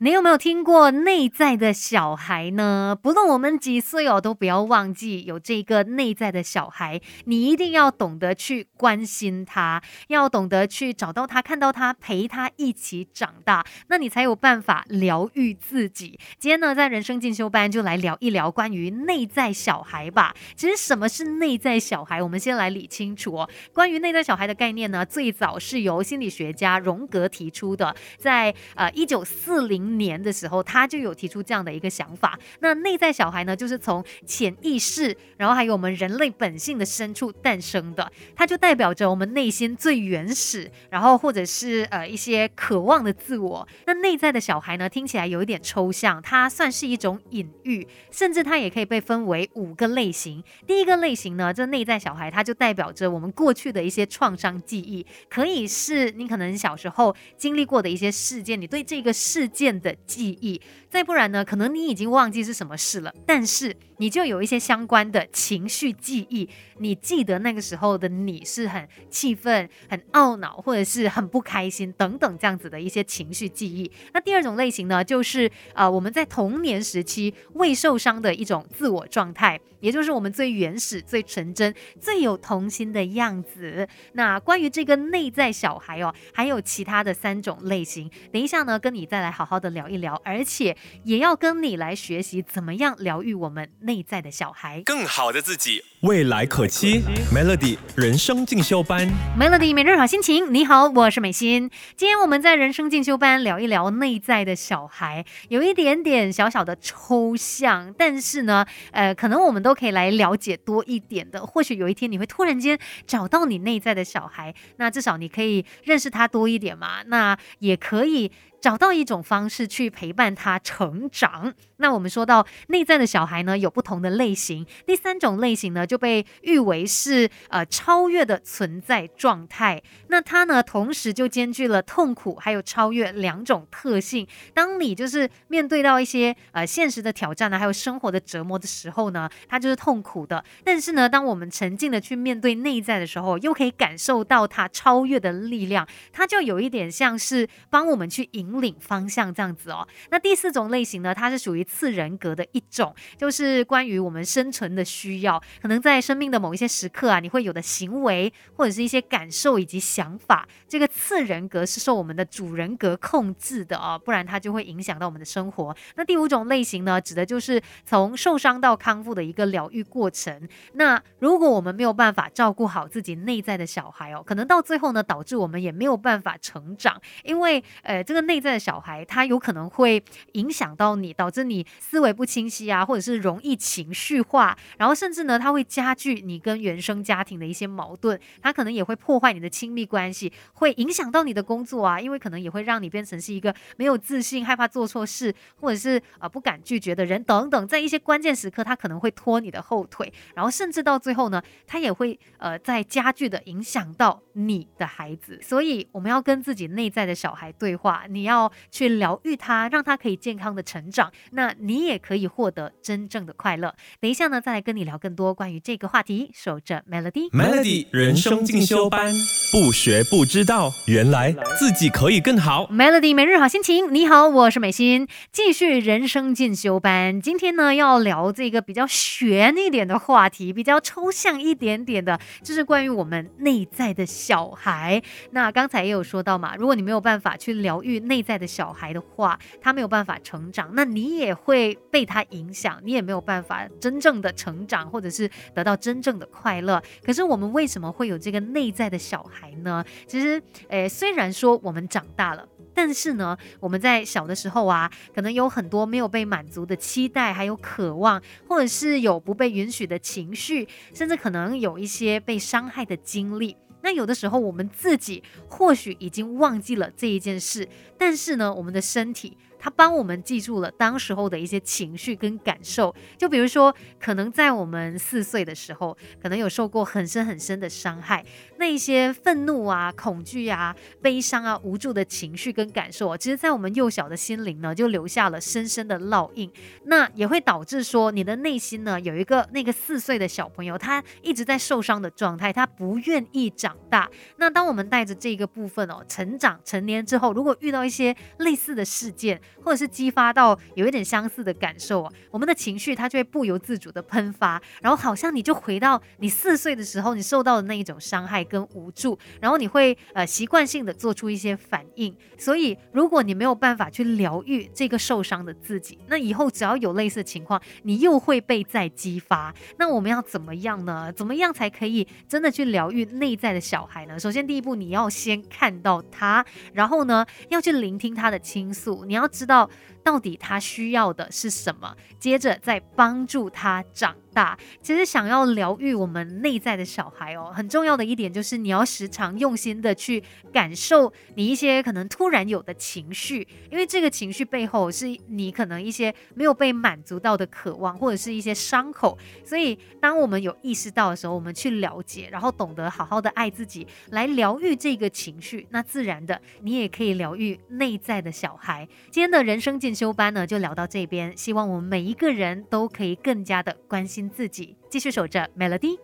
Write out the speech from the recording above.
你有没有听过内在的小孩呢？不论我们几岁哦，都不要忘记有这个内在的小孩。你一定要懂得去关心他，要懂得去找到他，看到他，陪他一起长大，那你才有办法疗愈自己。今天呢，在人生进修班就来聊一聊关于内在小孩吧。其实什么是内在小孩？我们先来理清楚哦。关于内在小孩的概念呢，最早是由心理学家荣格提出的，在呃一九四零。年的时候，他就有提出这样的一个想法。那内在小孩呢，就是从潜意识，然后还有我们人类本性的深处诞生的，它就代表着我们内心最原始，然后或者是呃一些渴望的自我。那内在的小孩呢，听起来有一点抽象，它算是一种隐喻，甚至它也可以被分为五个类型。第一个类型呢，这内在小孩，它就代表着我们过去的一些创伤记忆，可以是你可能小时候经历过的一些事件，你对这个事件。的记忆，再不然呢？可能你已经忘记是什么事了，但是你就有一些相关的情绪记忆，你记得那个时候的你是很气愤、很懊恼，或者是很不开心等等这样子的一些情绪记忆。那第二种类型呢，就是呃我们在童年时期未受伤的一种自我状态，也就是我们最原始、最纯真、最有童心的样子。那关于这个内在小孩哦，还有其他的三种类型，等一下呢，跟你再来好好的。聊一聊，而且也要跟你来学习怎么样疗愈我们内在的小孩，更好的自己，未来可期。Melody 人生进修班，Melody 每日好心情。你好，我是美心。今天我们在人生进修班聊一聊内在的小孩，有一点点小小的抽象，但是呢，呃，可能我们都可以来了解多一点的。或许有一天你会突然间找到你内在的小孩，那至少你可以认识他多一点嘛。那也可以。找到一种方式去陪伴他成长。那我们说到内在的小孩呢，有不同的类型。第三种类型呢，就被誉为是呃超越的存在状态。那它呢，同时就兼具了痛苦还有超越两种特性。当你就是面对到一些呃现实的挑战呢，还有生活的折磨的时候呢，它就是痛苦的。但是呢，当我们沉静的去面对内在的时候，又可以感受到它超越的力量。它就有一点像是帮我们去引领方向这样子哦。那第四种类型呢，它是属于。次人格的一种，就是关于我们生存的需要，可能在生命的某一些时刻啊，你会有的行为或者是一些感受以及想法，这个次人格是受我们的主人格控制的啊，不然它就会影响到我们的生活。那第五种类型呢，指的就是从受伤到康复的一个疗愈过程。那如果我们没有办法照顾好自己内在的小孩哦，可能到最后呢，导致我们也没有办法成长，因为呃，这个内在的小孩他有可能会影响到你，导致你。思维不清晰啊，或者是容易情绪化，然后甚至呢，他会加剧你跟原生家庭的一些矛盾，它可能也会破坏你的亲密关系，会影响到你的工作啊，因为可能也会让你变成是一个没有自信、害怕做错事，或者是呃不敢拒绝的人等等，在一些关键时刻，他可能会拖你的后腿，然后甚至到最后呢，他也会呃在加剧的影响到你的孩子，所以我们要跟自己内在的小孩对话，你要去疗愈他，让他可以健康的成长。那你也可以获得真正的快乐。等一下呢，再来跟你聊更多关于这个话题。守着 Melody，Melody 人生进修班，不学不知道，原来自己可以更好。Melody 每日好心情，你好，我是美心，继续人生进修班。今天呢，要聊这个比较悬一点的话题，比较抽象一点点的，就是关于我们内在的小孩。那刚才也有说到嘛，如果你没有办法去疗愈内在的小孩的话，他没有办法成长，那你也。会被他影响，你也没有办法真正的成长，或者是得到真正的快乐。可是我们为什么会有这个内在的小孩呢？其实，诶，虽然说我们长大了，但是呢，我们在小的时候啊，可能有很多没有被满足的期待，还有渴望，或者是有不被允许的情绪，甚至可能有一些被伤害的经历。那有的时候，我们自己或许已经忘记了这一件事，但是呢，我们的身体。他帮我们记住了当时候的一些情绪跟感受，就比如说，可能在我们四岁的时候，可能有受过很深很深的伤害，那一些愤怒啊、恐惧啊、悲伤啊、无助的情绪跟感受，其实，在我们幼小的心灵呢，就留下了深深的烙印。那也会导致说，你的内心呢，有一个那个四岁的小朋友，他一直在受伤的状态，他不愿意长大。那当我们带着这个部分哦，成长成年之后，如果遇到一些类似的事件，或者是激发到有一点相似的感受啊，我们的情绪它就会不由自主的喷发，然后好像你就回到你四岁的时候你受到的那一种伤害跟无助，然后你会呃习惯性的做出一些反应。所以如果你没有办法去疗愈这个受伤的自己，那以后只要有类似情况，你又会被再激发。那我们要怎么样呢？怎么样才可以真的去疗愈内在的小孩呢？首先第一步，你要先看到他，然后呢，要去聆听他的倾诉。你要知道。到底他需要的是什么？接着再帮助他长大。其实想要疗愈我们内在的小孩哦，很重要的一点就是你要时常用心的去感受你一些可能突然有的情绪，因为这个情绪背后是你可能一些没有被满足到的渴望，或者是一些伤口。所以当我们有意识到的时候，我们去了解，然后懂得好好的爱自己，来疗愈这个情绪，那自然的你也可以疗愈内在的小孩。今天的人生进修班呢，就聊到这边。希望我们每一个人都可以更加的关心自己，继续守着 Melody。